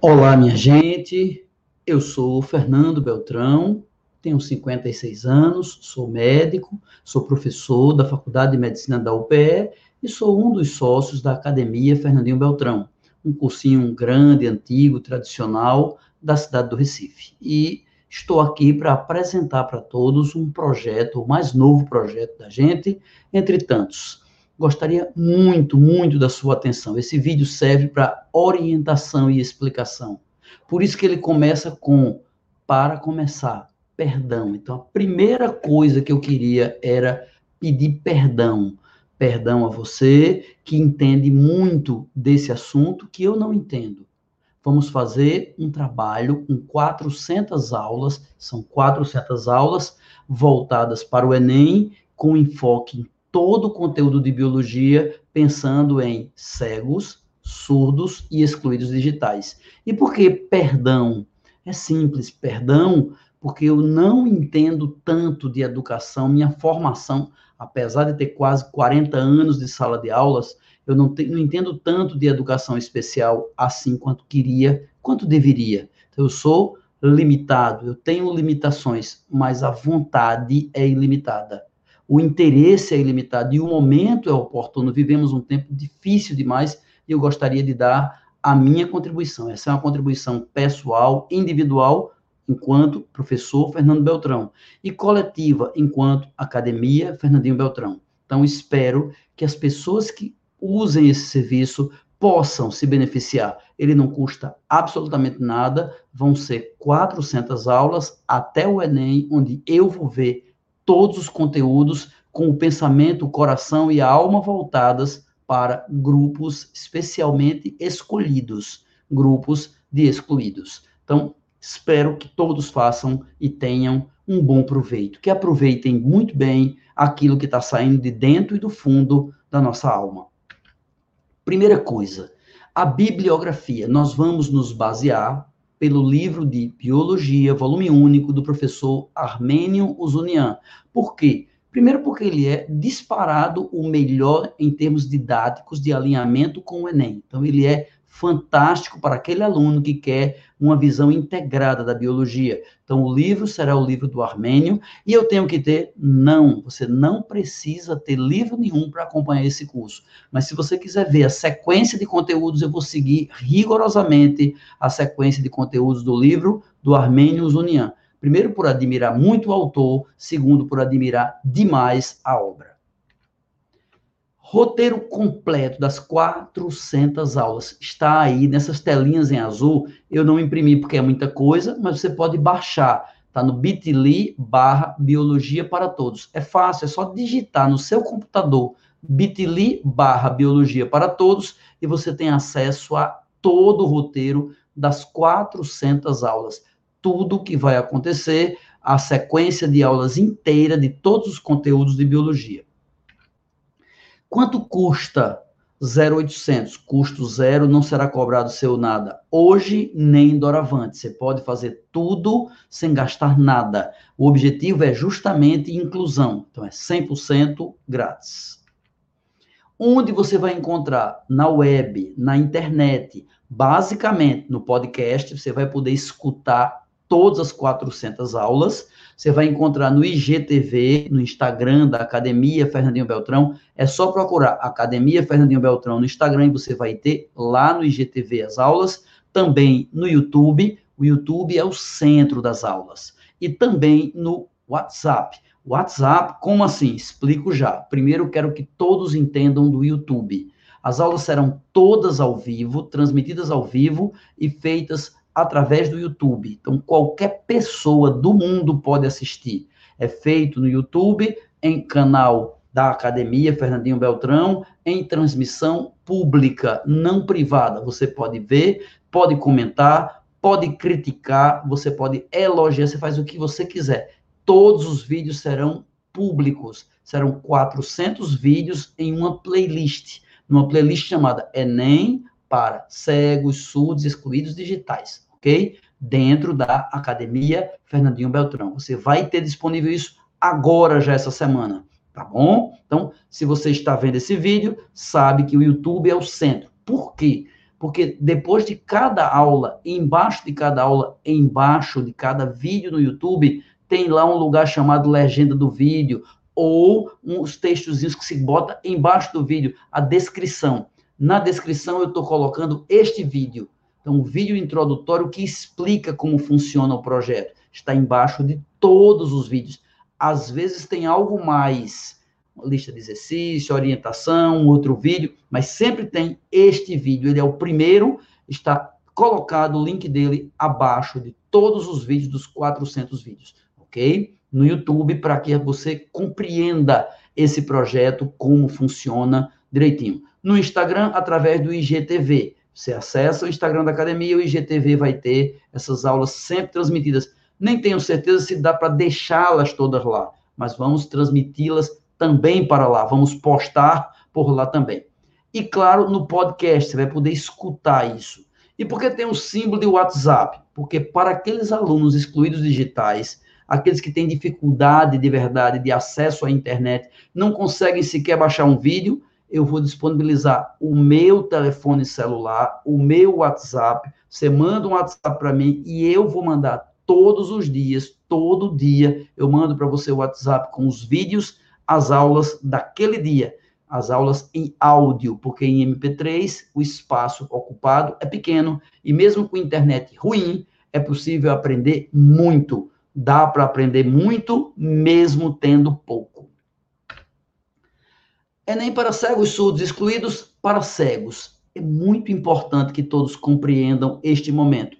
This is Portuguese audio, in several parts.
Olá, minha gente. Eu sou Fernando Beltrão, tenho 56 anos, sou médico, sou professor da Faculdade de Medicina da UPE e sou um dos sócios da Academia Fernandinho Beltrão, um cursinho grande, antigo, tradicional da cidade do Recife. E estou aqui para apresentar para todos um projeto, o mais novo projeto da gente, entre tantos. Gostaria muito, muito da sua atenção. Esse vídeo serve para orientação e explicação. Por isso que ele começa com para começar, perdão. Então a primeira coisa que eu queria era pedir perdão. Perdão a você que entende muito desse assunto que eu não entendo vamos fazer um trabalho com 400 aulas, são 400 aulas voltadas para o Enem, com enfoque em todo o conteúdo de biologia, pensando em cegos, surdos e excluídos digitais. E por que perdão? É simples, perdão, porque eu não entendo tanto de educação, minha formação, apesar de ter quase 40 anos de sala de aulas, eu não, te, não entendo tanto de educação especial assim quanto queria, quanto deveria. Então, eu sou limitado, eu tenho limitações, mas a vontade é ilimitada. O interesse é ilimitado e o momento é oportuno. Vivemos um tempo difícil demais e eu gostaria de dar a minha contribuição. Essa é uma contribuição pessoal, individual, enquanto professor Fernando Beltrão, e coletiva, enquanto academia Fernandinho Beltrão. Então, espero que as pessoas que usem esse serviço, possam se beneficiar. Ele não custa absolutamente nada, vão ser 400 aulas até o Enem, onde eu vou ver todos os conteúdos com o pensamento, o coração e a alma voltadas para grupos especialmente escolhidos, grupos de excluídos. Então, espero que todos façam e tenham um bom proveito, que aproveitem muito bem aquilo que está saindo de dentro e do fundo da nossa alma. Primeira coisa, a bibliografia. Nós vamos nos basear pelo livro de Biologia, volume único, do professor Armênio Uzunian. Por quê? Primeiro, porque ele é disparado o melhor em termos didáticos de alinhamento com o Enem. Então, ele é fantástico para aquele aluno que quer uma visão integrada da biologia. Então, o livro será o livro do Armênio, e eu tenho que ter? Não, você não precisa ter livro nenhum para acompanhar esse curso. Mas se você quiser ver a sequência de conteúdos, eu vou seguir rigorosamente a sequência de conteúdos do livro do Armênio Zunian. Primeiro, por admirar muito o autor, segundo, por admirar demais a obra. Roteiro completo das 400 aulas está aí nessas telinhas em azul. Eu não imprimi porque é muita coisa, mas você pode baixar. Está no bit.ly barra biologia para todos. É fácil, é só digitar no seu computador bit.ly barra biologia para todos e você tem acesso a todo o roteiro das 400 aulas. Tudo o que vai acontecer, a sequência de aulas inteira de todos os conteúdos de biologia. Quanto custa 0,800? Custo zero, não será cobrado seu nada. Hoje, nem doravante. Você pode fazer tudo sem gastar nada. O objetivo é justamente inclusão. Então, é 100% grátis. Onde você vai encontrar? Na web, na internet. Basicamente, no podcast, você vai poder escutar todas as 400 aulas você vai encontrar no IGTV, no Instagram da Academia Fernandinho Beltrão. É só procurar Academia Fernandinho Beltrão no Instagram e você vai ter lá no IGTV as aulas. Também no YouTube. O YouTube é o centro das aulas. E também no WhatsApp. WhatsApp, como assim? Explico já. Primeiro, quero que todos entendam do YouTube. As aulas serão todas ao vivo, transmitidas ao vivo e feitas através do YouTube. Então, qualquer pessoa do mundo pode assistir. É feito no YouTube, em canal da Academia Fernandinho Beltrão, em transmissão pública, não privada. Você pode ver, pode comentar, pode criticar, você pode elogiar, você faz o que você quiser. Todos os vídeos serão públicos. Serão 400 vídeos em uma playlist, numa playlist chamada Enem para cegos, surdos, excluídos digitais ok? Dentro da Academia Fernandinho Beltrão. Você vai ter disponível isso agora, já essa semana, tá bom? Então, se você está vendo esse vídeo, sabe que o YouTube é o centro. Por quê? porque depois de cada aula, embaixo de cada aula, embaixo de cada vídeo no YouTube, tem lá um lugar chamado legenda do vídeo, ou uns textozinhos que se bota embaixo do vídeo, a descrição. Na descrição eu estou colocando este vídeo. Então, um vídeo introdutório que explica como funciona o projeto. Está embaixo de todos os vídeos. Às vezes tem algo mais, lista de exercício, orientação, outro vídeo, mas sempre tem este vídeo. Ele é o primeiro, está colocado o link dele abaixo de todos os vídeos, dos 400 vídeos, ok? No YouTube, para que você compreenda esse projeto, como funciona direitinho. No Instagram, através do IGTV. Você acessa o Instagram da academia, o IGTV vai ter essas aulas sempre transmitidas nem tenho certeza se dá para deixá-las todas lá, mas vamos transmiti-las também para lá, vamos postar por lá também. E claro, no podcast você vai poder escutar isso. E por que tem um símbolo de WhatsApp? Porque para aqueles alunos excluídos digitais, aqueles que têm dificuldade de verdade de acesso à internet, não conseguem sequer baixar um vídeo, eu vou disponibilizar o meu telefone celular, o meu WhatsApp. Você manda um WhatsApp para mim e eu vou mandar todos os dias, todo dia, eu mando para você o WhatsApp com os vídeos, as aulas daquele dia, as aulas em áudio, porque em MP3 o espaço ocupado é pequeno e mesmo com internet ruim, é possível aprender muito. Dá para aprender muito mesmo tendo pouco. É nem para cegos surdos excluídos, para cegos. É muito importante que todos compreendam este momento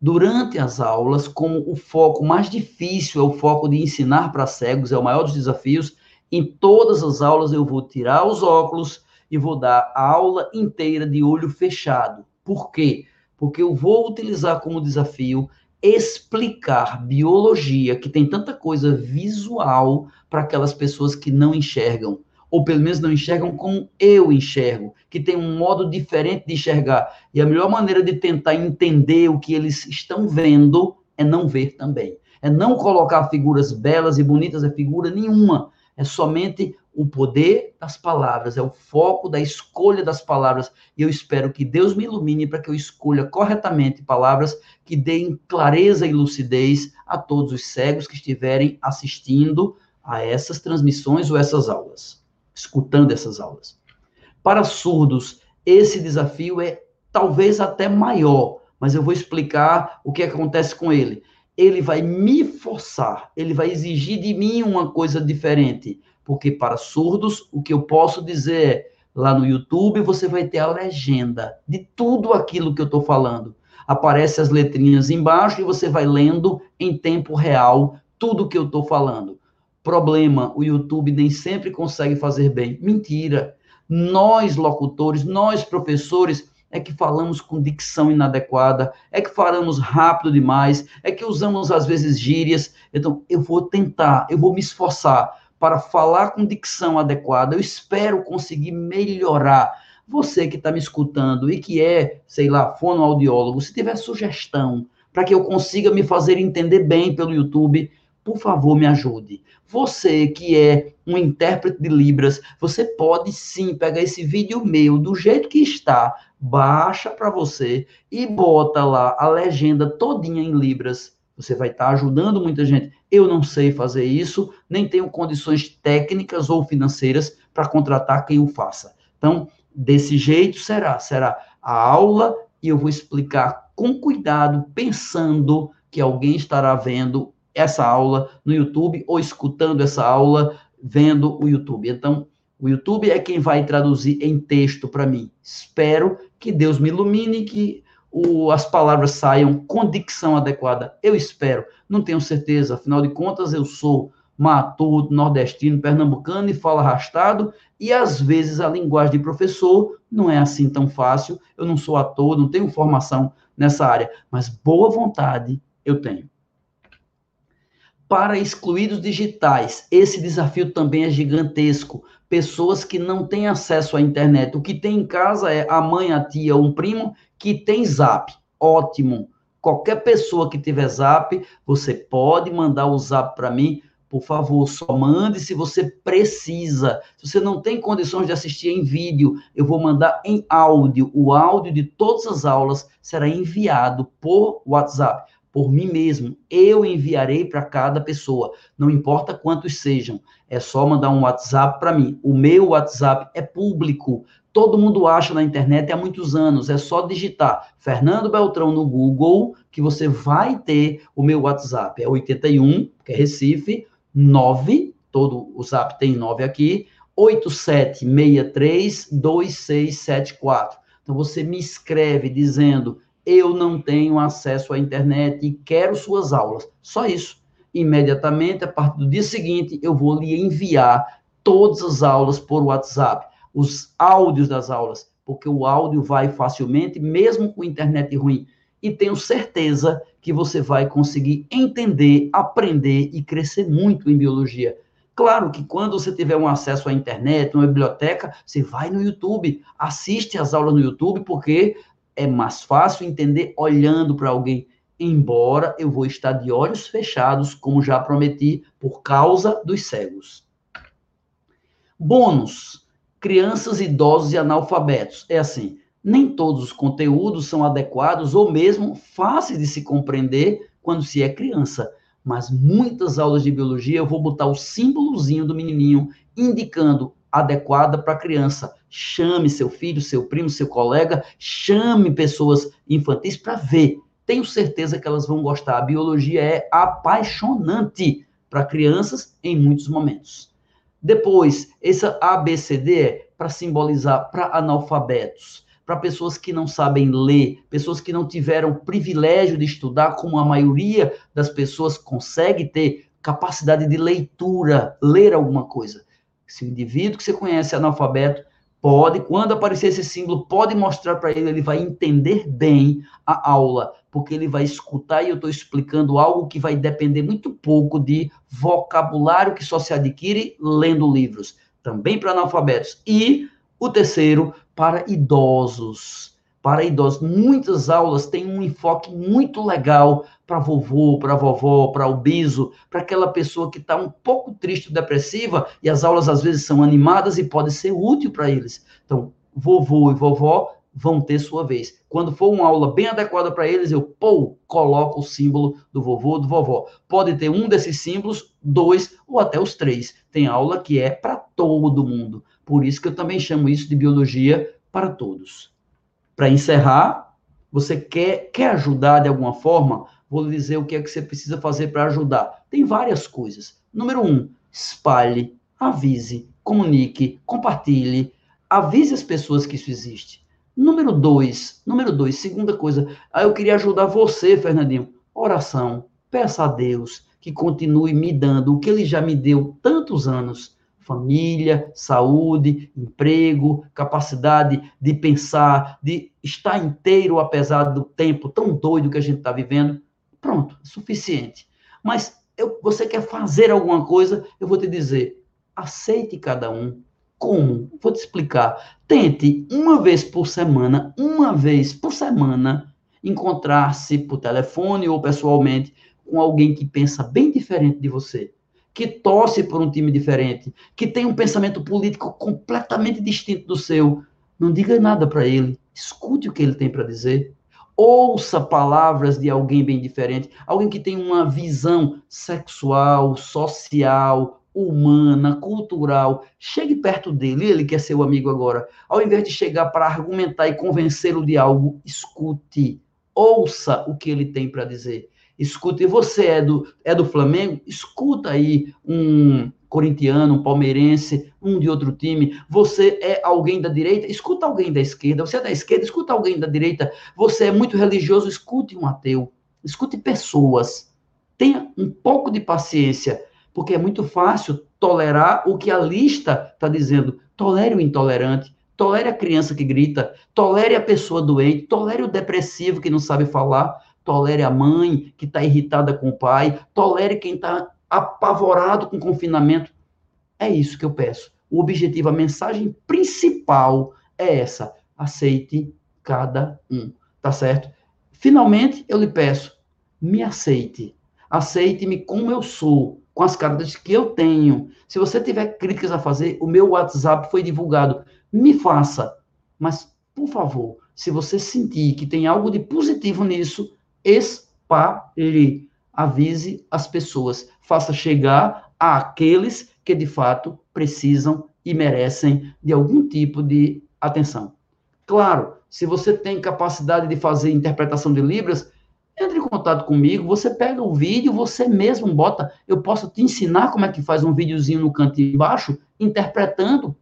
durante as aulas, como o foco mais difícil é o foco de ensinar para cegos, é o maior dos desafios, em todas as aulas eu vou tirar os óculos e vou dar a aula inteira de olho fechado. Por quê? Porque eu vou utilizar como desafio explicar biologia, que tem tanta coisa visual para aquelas pessoas que não enxergam ou pelo menos não enxergam como eu enxergo, que tem um modo diferente de enxergar. E a melhor maneira de tentar entender o que eles estão vendo é não ver também. É não colocar figuras belas e bonitas, é figura nenhuma. É somente o poder das palavras, é o foco da escolha das palavras. E eu espero que Deus me ilumine para que eu escolha corretamente palavras que deem clareza e lucidez a todos os cegos que estiverem assistindo a essas transmissões ou essas aulas escutando essas aulas. Para surdos, esse desafio é talvez até maior, mas eu vou explicar o que acontece com ele. Ele vai me forçar, ele vai exigir de mim uma coisa diferente, porque para surdos, o que eu posso dizer é, lá no YouTube você vai ter a legenda de tudo aquilo que eu estou falando. Aparece as letrinhas embaixo e você vai lendo em tempo real tudo que eu estou falando. Problema, o YouTube nem sempre consegue fazer bem. Mentira. Nós, locutores, nós, professores, é que falamos com dicção inadequada, é que falamos rápido demais, é que usamos às vezes gírias. Então, eu vou tentar, eu vou me esforçar para falar com dicção adequada. Eu espero conseguir melhorar. Você que está me escutando e que é, sei lá, fonoaudiólogo, se tiver sugestão para que eu consiga me fazer entender bem pelo YouTube, por favor, me ajude. Você que é um intérprete de Libras, você pode sim pegar esse vídeo meu do jeito que está, baixa para você e bota lá a legenda todinha em Libras. Você vai estar tá ajudando muita gente. Eu não sei fazer isso, nem tenho condições técnicas ou financeiras para contratar quem o faça. Então, desse jeito será, será a aula e eu vou explicar com cuidado, pensando que alguém estará vendo essa aula no YouTube ou escutando essa aula vendo o YouTube. Então, o YouTube é quem vai traduzir em texto para mim. Espero que Deus me ilumine, que o, as palavras saiam com dicção adequada. Eu espero, não tenho certeza, afinal de contas, eu sou matuto, nordestino, pernambucano e falo arrastado, e às vezes a linguagem de professor não é assim tão fácil. Eu não sou ator, não tenho formação nessa área, mas boa vontade eu tenho para excluídos digitais. Esse desafio também é gigantesco. Pessoas que não têm acesso à internet. O que tem em casa é a mãe, a tia, um primo que tem zap. Ótimo. Qualquer pessoa que tiver zap, você pode mandar o zap para mim. Por favor, só mande se você precisa. Se você não tem condições de assistir em vídeo, eu vou mandar em áudio. O áudio de todas as aulas será enviado por WhatsApp, por mim mesmo. Eu enviarei para cada pessoa, não importa quantos sejam. É só mandar um WhatsApp para mim. O meu WhatsApp é público. Todo mundo acha na internet há muitos anos. É só digitar Fernando Beltrão no Google que você vai ter o meu WhatsApp. É 81, que é Recife, 9, todo o Zap tem 9 aqui, 87632674. Então você me escreve dizendo: "Eu não tenho acesso à internet e quero suas aulas". Só isso. Imediatamente a partir do dia seguinte eu vou lhe enviar todas as aulas por WhatsApp, os áudios das aulas, porque o áudio vai facilmente mesmo com internet ruim e tenho certeza que você vai conseguir entender, aprender e crescer muito em biologia. Claro que quando você tiver um acesso à internet, uma biblioteca, você vai no YouTube, assiste as aulas no YouTube, porque é mais fácil entender olhando para alguém. Embora eu vou estar de olhos fechados, como já prometi, por causa dos cegos. Bônus: crianças, idosos e analfabetos. É assim, nem todos os conteúdos são adequados ou mesmo fáceis de se compreender quando se é criança. Mas muitas aulas de biologia eu vou botar o símbolozinho do menininho indicando adequada para a criança. Chame seu filho, seu primo, seu colega, chame pessoas infantis para ver. Tenho certeza que elas vão gostar. A biologia é apaixonante para crianças em muitos momentos. Depois, essa ABCD é para simbolizar para analfabetos para pessoas que não sabem ler, pessoas que não tiveram privilégio de estudar, como a maioria das pessoas consegue ter capacidade de leitura, ler alguma coisa. Se o indivíduo que você conhece é analfabeto, pode, quando aparecer esse símbolo, pode mostrar para ele, ele vai entender bem a aula, porque ele vai escutar e eu estou explicando algo que vai depender muito pouco de vocabulário que só se adquire lendo livros, também para analfabetos. E o terceiro, para idosos. Para idosos, muitas aulas têm um enfoque muito legal para vovô, para vovó, para o biso, para aquela pessoa que está um pouco triste, depressiva, e as aulas às vezes são animadas e pode ser útil para eles. Então, vovô e vovó vão ter sua vez. Quando for uma aula bem adequada para eles, eu, pô, coloco o símbolo do vovô ou do vovó. Pode ter um desses símbolos, dois ou até os três. Tem aula que é para todo mundo. Por isso que eu também chamo isso de biologia para todos. Para encerrar, você quer, quer ajudar de alguma forma? Vou lhe dizer o que é que você precisa fazer para ajudar. Tem várias coisas. Número um, espalhe, avise, comunique, compartilhe, avise as pessoas que isso existe. Número dois, número dois, segunda coisa, aí eu queria ajudar você, Fernandinho. Oração. Peça a Deus que continue me dando o que ele já me deu tantos anos família, saúde, emprego, capacidade de pensar, de estar inteiro apesar do tempo tão doido que a gente está vivendo. Pronto, suficiente. Mas eu, você quer fazer alguma coisa, eu vou te dizer, aceite cada um. Como? Vou te explicar. Tente uma vez por semana, uma vez por semana, encontrar-se por telefone ou pessoalmente com alguém que pensa bem diferente de você que torce por um time diferente, que tem um pensamento político completamente distinto do seu, não diga nada para ele. Escute o que ele tem para dizer. Ouça palavras de alguém bem diferente, alguém que tem uma visão sexual, social, humana, cultural. Chegue perto dele, ele quer ser o amigo agora. Ao invés de chegar para argumentar e convencê-lo de algo, escute. Ouça o que ele tem para dizer escuta, e você é do, é do Flamengo, escuta aí um corintiano, um palmeirense, um de outro time, você é alguém da direita, escuta alguém da esquerda, você é da esquerda, escuta alguém da direita, você é muito religioso, escute um ateu, escute pessoas, tenha um pouco de paciência, porque é muito fácil tolerar o que a lista está dizendo, tolere o intolerante, tolere a criança que grita, tolere a pessoa doente, tolere o depressivo que não sabe falar, tolere a mãe que está irritada com o pai, tolere quem está apavorado com o confinamento. É isso que eu peço. O objetivo, a mensagem principal é essa: aceite cada um, tá certo? Finalmente, eu lhe peço, me aceite. Aceite-me como eu sou, com as características que eu tenho. Se você tiver críticas a fazer, o meu WhatsApp foi divulgado. Me faça. Mas, por favor, se você sentir que tem algo de positivo nisso, espalhe. Avise as pessoas. Faça chegar àqueles que de fato precisam e merecem de algum tipo de atenção. Claro, se você tem capacidade de fazer interpretação de Libras, entre em contato comigo, você pega o vídeo, você mesmo bota, eu posso te ensinar como é que faz um videozinho no canto embaixo, interpretando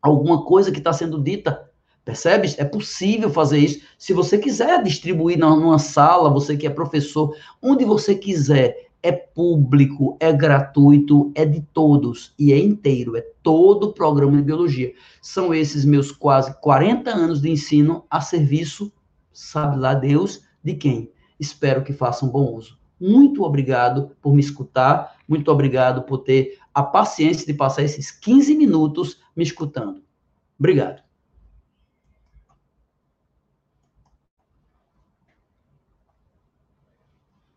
alguma coisa que está sendo dita. Percebe? É possível fazer isso. Se você quiser distribuir numa sala, você que é professor, onde você quiser, é público, é gratuito, é de todos e é inteiro, é todo o programa de biologia. São esses meus quase 40 anos de ensino a serviço, sabe lá Deus, de quem? Espero que façam bom uso. Muito obrigado por me escutar, muito obrigado por ter a paciência de passar esses 15 minutos me escutando. Obrigado.